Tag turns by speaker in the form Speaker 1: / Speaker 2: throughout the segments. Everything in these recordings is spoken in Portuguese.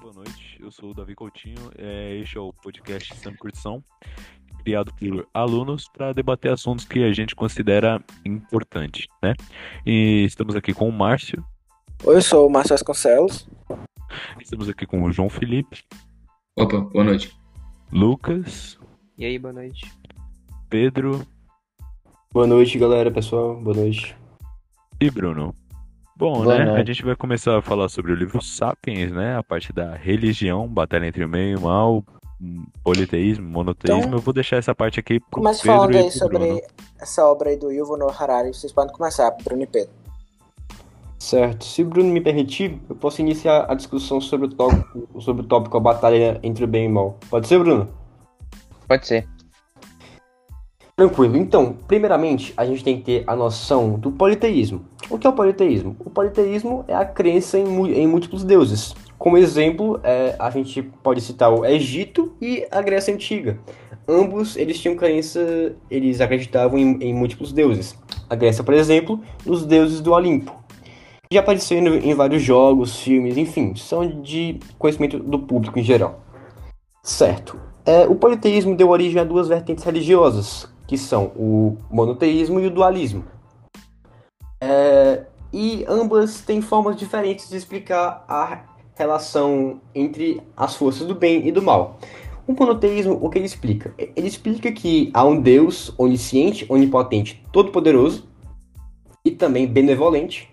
Speaker 1: boa noite. Eu sou o Davi Coutinho. É, este é o podcast Sam Curtição, criado por alunos para debater assuntos que a gente considera importante, né? E estamos aqui com o Márcio.
Speaker 2: Oi, eu sou o Márcio Vasconcelos.
Speaker 1: Estamos aqui com o João Felipe.
Speaker 3: Opa, boa noite.
Speaker 1: Lucas.
Speaker 4: E aí, boa noite.
Speaker 1: Pedro.
Speaker 5: Boa noite, galera, pessoal. Boa noite.
Speaker 1: E Bruno. Bom,
Speaker 5: Boa
Speaker 1: né?
Speaker 5: noite.
Speaker 1: A gente vai começar a falar sobre o livro Sapiens, né? A parte da religião, batalha entre o bem e o mal, politeísmo, monoteísmo.
Speaker 2: Então,
Speaker 1: Eu vou deixar essa parte aqui pro
Speaker 2: Comece
Speaker 1: Pedro
Speaker 2: falando
Speaker 1: e
Speaker 2: aí
Speaker 1: pro
Speaker 2: sobre
Speaker 1: Bruno.
Speaker 2: essa obra aí do Yuval Noah Harari. Vocês podem começar, Bruno e Pedro.
Speaker 5: Certo. Se o Bruno me permitir, eu posso iniciar a discussão sobre o tópico, sobre o tópico a batalha entre o bem e o mal. Pode ser, Bruno?
Speaker 4: Pode ser.
Speaker 5: Tranquilo. Então, primeiramente, a gente tem que ter a noção do politeísmo. O que é o politeísmo? O politeísmo é a crença em, em múltiplos deuses. Como exemplo, é, a gente pode citar o Egito e a Grécia Antiga. Ambos, eles tinham crença, eles acreditavam em, em múltiplos deuses. A Grécia, por exemplo, nos deuses do Olimpo. Já apareceram em vários jogos, filmes, enfim, são de conhecimento do público em geral. Certo. É, o politeísmo deu origem a duas vertentes religiosas, que são o monoteísmo e o dualismo. É, e ambas têm formas diferentes de explicar a relação entre as forças do bem e do mal. O monoteísmo, o que ele explica? Ele explica que há um Deus onisciente, onipotente, todo-poderoso e também benevolente,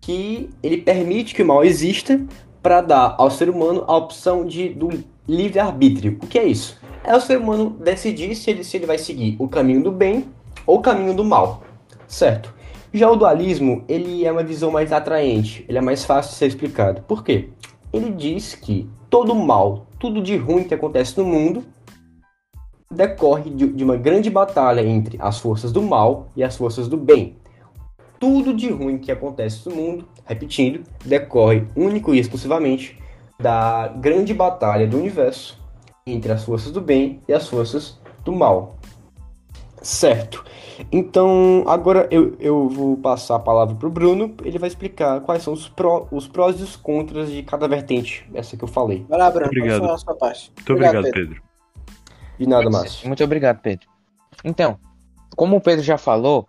Speaker 5: que ele permite que o mal exista para dar ao ser humano a opção de, do livre-arbítrio. O que é isso? É o ser humano decidir se ele, se ele vai seguir o caminho do bem ou o caminho do mal, certo? Já o dualismo, ele é uma visão mais atraente, ele é mais fácil de ser explicado. Por quê? Ele diz que todo mal, tudo de ruim que acontece no mundo, decorre de, de uma grande batalha entre as forças do mal e as forças do bem. Tudo de ruim que acontece no mundo, repetindo, decorre único e exclusivamente da grande batalha do universo entre as forças do bem e as forças do mal. Certo. Então, agora eu, eu vou passar a palavra para o Bruno. Ele vai explicar quais são os, pró, os prós e os contras de cada vertente, essa que eu falei.
Speaker 2: Vai lá, Bruno,
Speaker 1: Obrigado.
Speaker 2: a sua parte.
Speaker 1: Muito obrigado, Pedro.
Speaker 5: De nada. Márcio.
Speaker 4: Muito obrigado, Pedro. Então, como o Pedro já falou,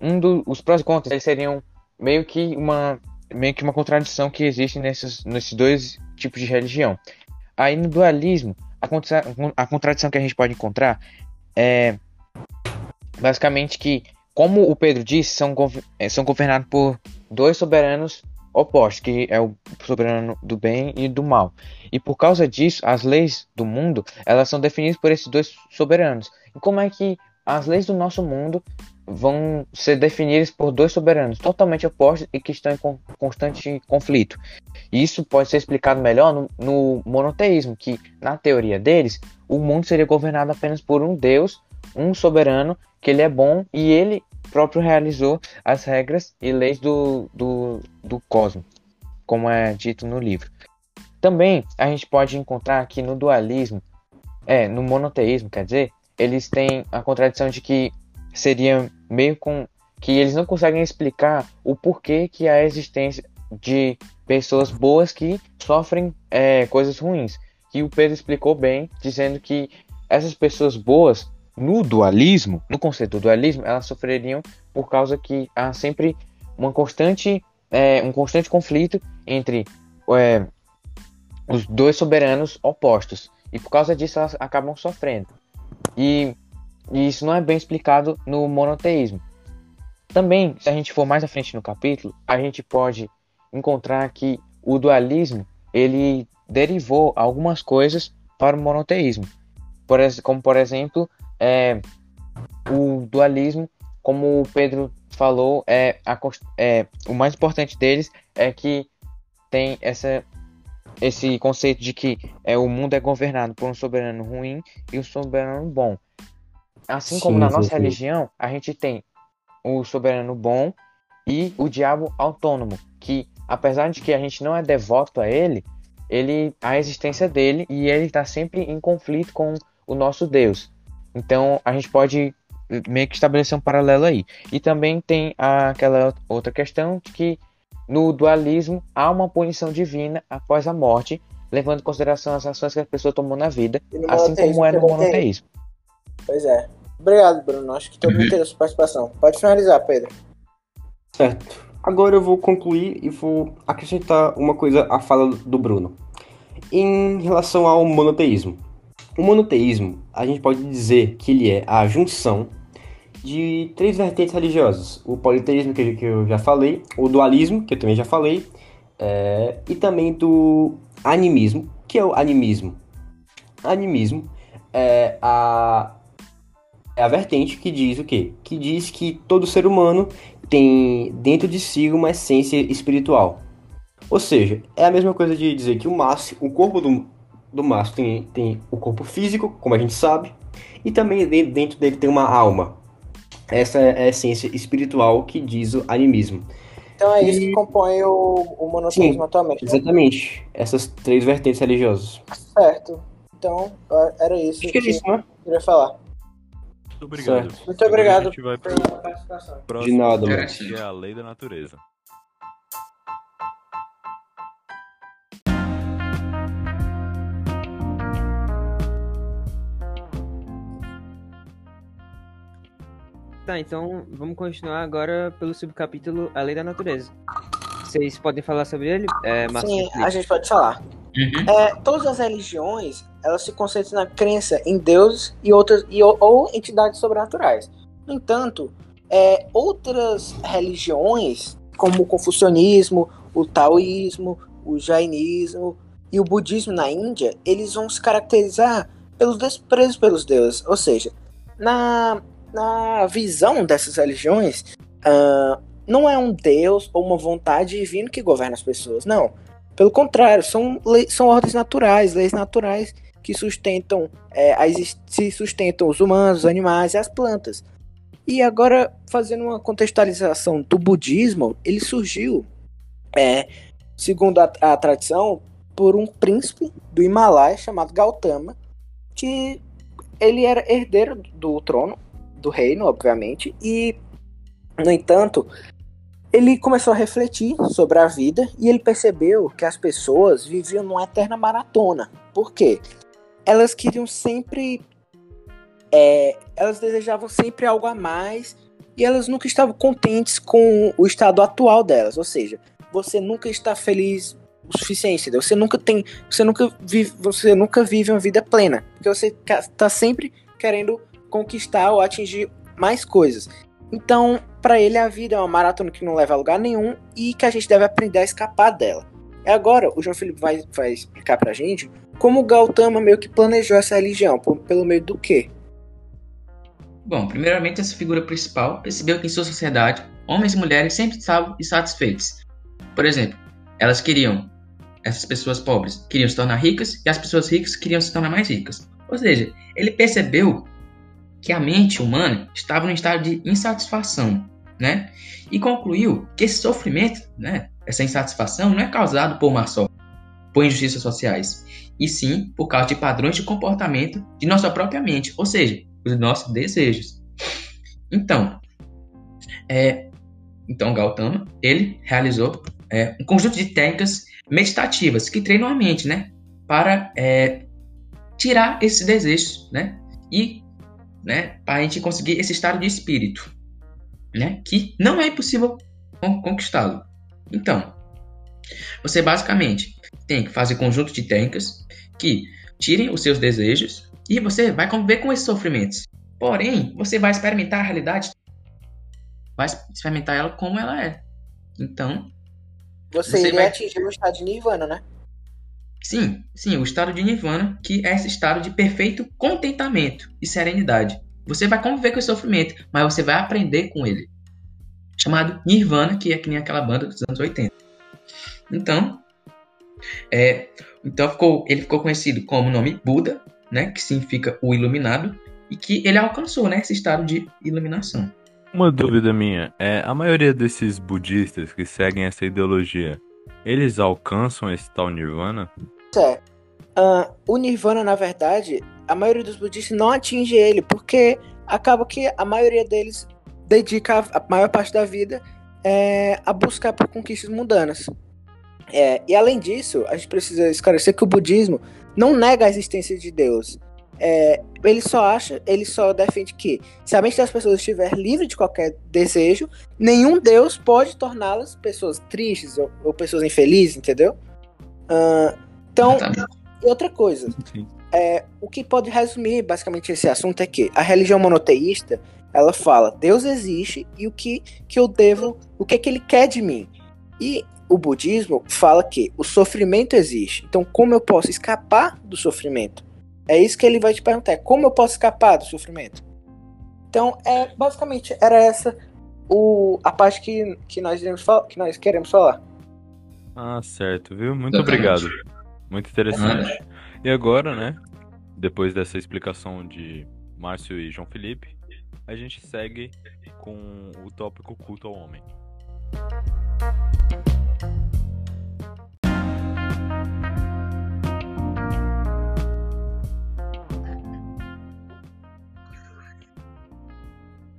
Speaker 4: um dos prós e contras seriam meio que uma meio que uma contradição que existe nesses, nesses dois tipos de religião. Aí no dualismo, a, contra- a contradição que a gente pode encontrar é basicamente que, como o Pedro disse, são, eh, são governados por dois soberanos opostos, que é o soberano do bem e do mal. E por causa disso, as leis do mundo, elas são definidas por esses dois soberanos. E como é que as leis do nosso mundo vão ser definidas por dois soberanos totalmente opostos e que estão em con- constante conflito? Isso pode ser explicado melhor no, no monoteísmo, que na teoria deles, o mundo seria governado apenas por um Deus, um soberano, que ele é bom e ele próprio realizou as regras e leis do, do, do cosmos, como é dito no livro. Também a gente pode encontrar que no dualismo, é, no monoteísmo, quer dizer, eles têm a contradição de que seria meio com que eles não conseguem explicar o porquê que a existência de pessoas boas que sofrem é, coisas ruins. Que o Pedro explicou bem, dizendo que essas pessoas boas no dualismo, no conceito do dualismo, elas sofreriam por causa que há sempre uma constante, é, um constante conflito entre é, os dois soberanos opostos. E por causa disso elas acabam sofrendo. E, e isso não é bem explicado no monoteísmo. Também, se a gente for mais à frente no capítulo, a gente pode encontrar que o dualismo ele derivou algumas coisas para o monoteísmo. Como, por exemplo, é, o dualismo, como o Pedro falou, é, a é, o mais importante deles é que tem essa, esse conceito de que é, o mundo é governado por um soberano ruim e um soberano bom. Assim como
Speaker 5: Sim,
Speaker 4: na nossa religião, a gente tem o soberano bom e o diabo autônomo, que apesar de que a gente não é devoto a ele, ele a existência dele e ele está sempre em conflito com o nosso Deus. Então a gente pode meio que estabelecer um paralelo aí. E também tem aquela outra questão de que no dualismo há uma punição divina após a morte, levando em consideração as ações que a pessoa tomou na vida, assim como é no monoteísmo.
Speaker 2: Pois é. Obrigado, Bruno. Acho que todo mundo a sua participação. Pode finalizar, Pedro.
Speaker 5: Certo. Agora eu vou concluir e vou acrescentar uma coisa à fala do Bruno. Em relação ao monoteísmo. O monoteísmo, a gente pode dizer que ele é a junção de três vertentes religiosas. O politeísmo, que eu já falei, o dualismo, que eu também já falei, é, e também do animismo, que é o animismo. Animismo é a, é a vertente que diz o quê? Que diz que todo ser humano tem dentro de si uma essência espiritual. Ou seja, é a mesma coisa de dizer que o maço, o corpo do, do maço tem, tem o corpo físico, como a gente sabe, e também de- dentro dele tem uma alma. Essa é a essência espiritual que diz o animismo.
Speaker 2: Então é isso
Speaker 5: E-
Speaker 2: que compõe o, o monoteísmo
Speaker 5: Sim,
Speaker 2: atualmente. né?
Speaker 5: Exatamente. Essas três vertentes religiosas.
Speaker 2: Certo. Então, era isso
Speaker 5: Acho que é
Speaker 2: que
Speaker 5: isso, né?
Speaker 2: eu queria falar.
Speaker 1: Muito obrigado.
Speaker 5: Certo.
Speaker 2: Muito obrigado
Speaker 1: A gente vai pro
Speaker 2: pela participação.
Speaker 1: próximo,
Speaker 5: De nada,
Speaker 3: mano.
Speaker 1: que é a lei da natureza.
Speaker 6: Tá, então vamos continuar agora pelo subcapítulo A Lei da Natureza. Vocês podem falar sobre ele? É,
Speaker 2: Sim, a gente pode falar.
Speaker 3: Uhum.
Speaker 2: É, todas as religiões, elas se concentram na crença em Deus e outras e, ou, ou entidades sobrenaturais. No entanto, é, outras religiões, como o confucionismo, o taoísmo, o jainismo e o budismo na Índia, eles vão se caracterizar pelos desprezos pelos deuses. Ou seja, na, na visão dessas religiões, ah, não é um Deus ou uma vontade divina que governa as pessoas, não. Pelo contrário, são, le- são ordens naturais, leis naturais que sustentam, é, a exis- se sustentam os humanos, os animais e as plantas. E agora, fazendo uma contextualização do budismo, ele surgiu, é, segundo a, a tradição, por um príncipe do Himalaia chamado Gautama, que ele era herdeiro do trono, do reino, obviamente, e, no entanto, ele começou a refletir sobre a vida e ele percebeu que as pessoas viviam numa eterna maratona. Por quê? Elas queriam sempre. é, elas desejavam sempre algo a mais e elas nunca estavam contentes com o estado atual delas. Ou seja, você nunca está feliz o suficiente, entendeu? Você nunca tem. Você nunca vive, você nunca vive uma vida plena. Porque você está sempre querendo conquistar ou atingir mais coisas. Então, para ele, a vida é uma maratona que não leva a lugar nenhum e que a gente deve aprender a escapar dela. E agora, o João Felipe vai, vai explicar pra gente como o Gautama meio que planejou essa religião, por- pelo meio do quê?
Speaker 3: Bom, primeiramente, essa figura principal percebeu que em sua sociedade, homens e mulheres sempre estavam insatisfeitos. Por exemplo, elas queriam, essas pessoas pobres, queriam se tornar ricas e as pessoas ricas queriam se tornar mais ricas. Ou seja, ele percebeu que a mente humana estava em estado de insatisfação, né? E concluiu que esse sofrimento, né, essa insatisfação não é causado por má sorte, por injustiças sociais, e sim por causa de padrões de comportamento de nossa própria mente, ou seja, os nossos desejos. Então, é, então Gautama ele realizou é, um conjunto de técnicas meditativas que treinam a mente, né, para é, tirar esses desejos, né, e né, para a gente conseguir esse estado de espírito, né, que não é impossível con- conquistá-lo. Então, você basicamente tem que fazer conjunto de técnicas que tirem os seus desejos e você vai conviver com esses sofrimentos. Porém, você vai experimentar a realidade, vai experimentar ela como ela é. Então,
Speaker 2: Você,
Speaker 3: Você vai-
Speaker 2: atingir o estado de Nirvana, né?
Speaker 3: sim, sim, o estado de nirvana, que é esse estado de perfeito contentamento e serenidade. Você vai conviver com esse sofrimento, mas você vai aprender com ele. Chamado Nirvana, que é que nem aquela banda dos anos 80. Então, é, então ficou, ele ficou conhecido como o nome Buda, né, que significa o iluminado, e que ele alcançou né, esse estado de iluminação.
Speaker 1: Uma dúvida minha é, a maioria desses budistas que seguem essa ideologia, eles alcançam esse tal nirvana?
Speaker 2: É. Ah, o Nirvana, na verdade, a maioria dos budistas não atinge ele, porque acaba que a maioria deles dedica a a maior parte da vida é, a buscar por conquistas mundanas. É, e além disso, a gente precisa esclarecer que o budismo não nega a existência de Deus. É, ele só acha, ele só defende que se a mente das pessoas estiver livre de qualquer desejo, nenhum Deus pode torná-las pessoas tristes ou, ou pessoas infelizes, entendeu? Ah, então, outra coisa,
Speaker 1: Sim.
Speaker 2: É, o que pode resumir basicamente esse assunto é que a religião monoteísta ela fala Deus existe e o que que eu devo, o que que ele quer de mim. E o budismo fala que o sofrimento existe. Então como eu posso escapar do sofrimento? É isso que ele vai te perguntar, é como eu posso escapar do sofrimento? Então é basicamente era essa o, a parte que, que nós iremos que nós queremos falar.
Speaker 1: Ah, certo, viu? Muito
Speaker 3: Exatamente.
Speaker 1: obrigado. Muito interessante. E agora, né? Depois dessa explicação de Márcio e João Felipe, a gente segue com o tópico culto ao homem.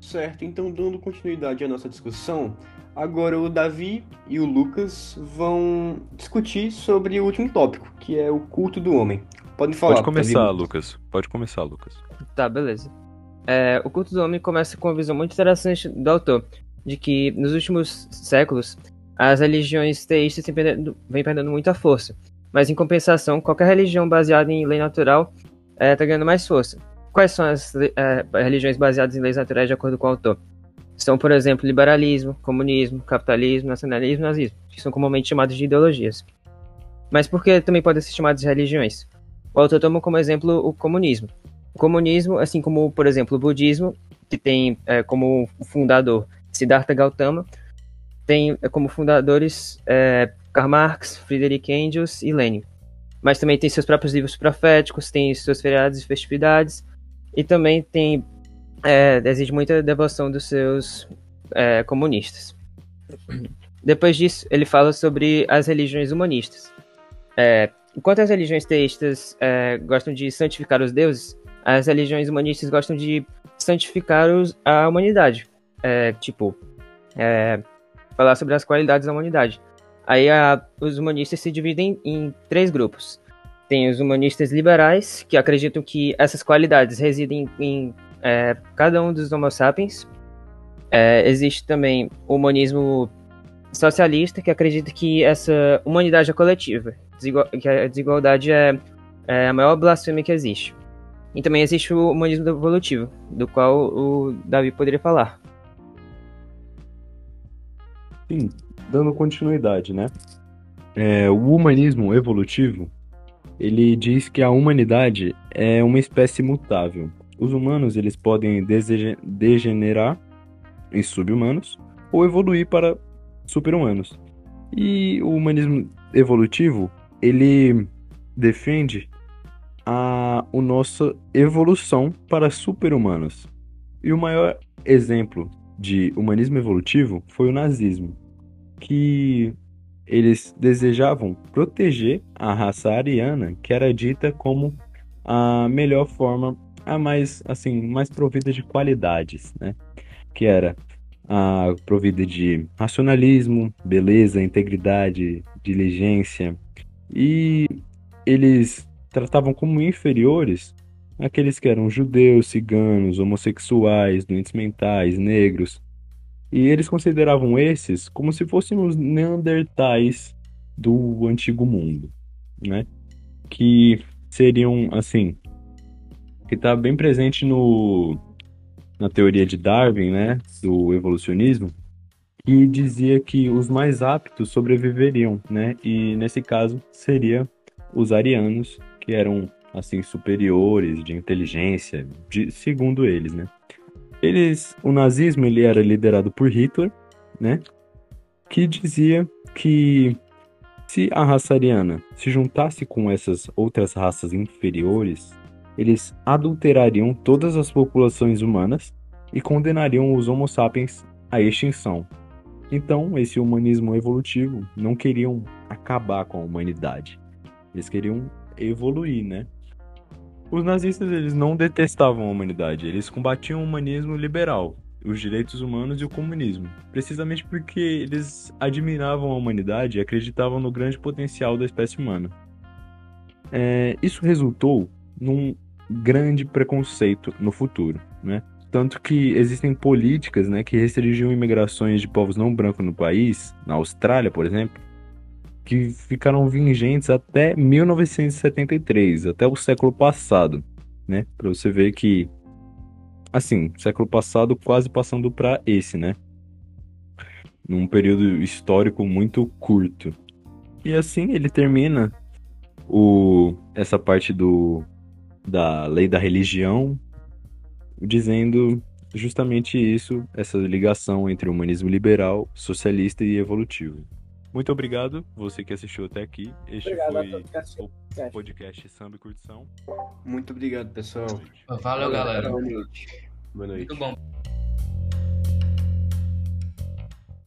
Speaker 5: Certo, então dando continuidade à nossa discussão, agora o Davi e o Lucas vão discutir sobre o último tópico, que é o culto do homem. Podem falar.
Speaker 1: Pode começar. Lucas. Pode começar, Lucas.
Speaker 6: Tá, beleza. É, o culto do homem começa com uma visão muito interessante do autor, de que nos últimos séculos as religiões teístas têm perdendo, vêm perdendo muita força, mas em compensação, qualquer religião baseada em lei natural está ganhando mais força. Quais são as é, religiões baseadas em leis naturais de acordo com o autor? São, por exemplo, liberalismo, comunismo, capitalismo, nacionalismo e nazismo, que são comumente chamados de ideologias. Mas por que também podem ser chamados de religiões? O autor toma como exemplo o comunismo. O comunismo, assim como, por exemplo, o budismo, que tem é, como fundador Siddhartha Gautama, tem é, como fundadores é, Karl Marx, Friedrich Engels e Lenin. Mas também tem seus próprios livros proféticos, tem seus feriados e festividades, e também tem é, exige muita devoção dos seus é, comunistas. Depois disso, ele fala sobre as religiões humanistas. É, enquanto as religiões teístas é, gostam de santificar os deuses, as religiões humanistas gostam de santificar os, a humanidade. É, tipo, é, falar sobre as qualidades da humanidade. Aí a, os humanistas se dividem em três grupos. Tem os humanistas liberais, que acreditam que essas qualidades residem em é, cada um dos homo sapiens. É, existe também o humanismo socialista, que acredita que essa humanidade é coletiva, que a desigualdade é, é a maior blasfêmia que existe. E também existe o humanismo evolutivo, do qual o Davi poderia falar.
Speaker 1: Sim, dando continuidade, né? É, o humanismo evolutivo, ele diz que a humanidade é uma espécie mutável. Os humanos, eles podem degenerar em sub-humanos ou evoluir para super-humanos. E o humanismo evolutivo, ele defende a, a nossa evolução para super-humanos. E o maior exemplo de humanismo evolutivo foi o nazismo, que eles desejavam proteger a raça ariana, que era dita como a melhor forma, a mais assim, mais provida de qualidades, né? Que era a provida de racionalismo, beleza, integridade, diligência, e eles tratavam como inferiores aqueles que eram judeus, ciganos, homossexuais, doentes mentais, negros. E eles consideravam esses como se fossem os neandertais do antigo mundo, né? Que seriam assim, que está bem presente no na teoria de Darwin, né, do evolucionismo, que dizia que os mais aptos sobreviveriam, né? E nesse caso seria os arianos, que eram assim superiores de inteligência, de, segundo eles, né? Eles, o nazismo ele era liderado por Hitler, né? Que dizia que se a raça ariana se juntasse com essas outras raças inferiores, eles adulterariam todas as populações humanas e condenariam os Homo sapiens à extinção. Então, esse humanismo evolutivo não queriam acabar com a humanidade. Eles queriam evoluir, né? Os nazistas eles não detestavam a humanidade, eles combatiam o humanismo liberal. os direitos humanos e o comunismo, precisamente porque eles admiravam a humanidade e acreditavam no grande potencial da espécie humana. É, isso resultou num grande preconceito no futuro, né? Tanto que existem políticas né, que restringiam imigrações de povos não brancos no país, na Austrália, por exemplo, que ficaram vigentes até 1973, até o século passado, né? Para você ver que, assim, século passado quase passando para esse, né? Num período histórico muito curto. E assim ele termina o essa parte do da lei da religião dizendo justamente isso, essa ligação entre humanismo liberal, socialista e evolutivo. Muito obrigado, você que assistiu até aqui. Este
Speaker 2: Obrigado
Speaker 1: foi o podcast Samba e Curtição.
Speaker 5: Muito obrigado, pessoal.
Speaker 3: Valeu, galera.
Speaker 5: Boa noite. Boa noite.
Speaker 3: Muito bom.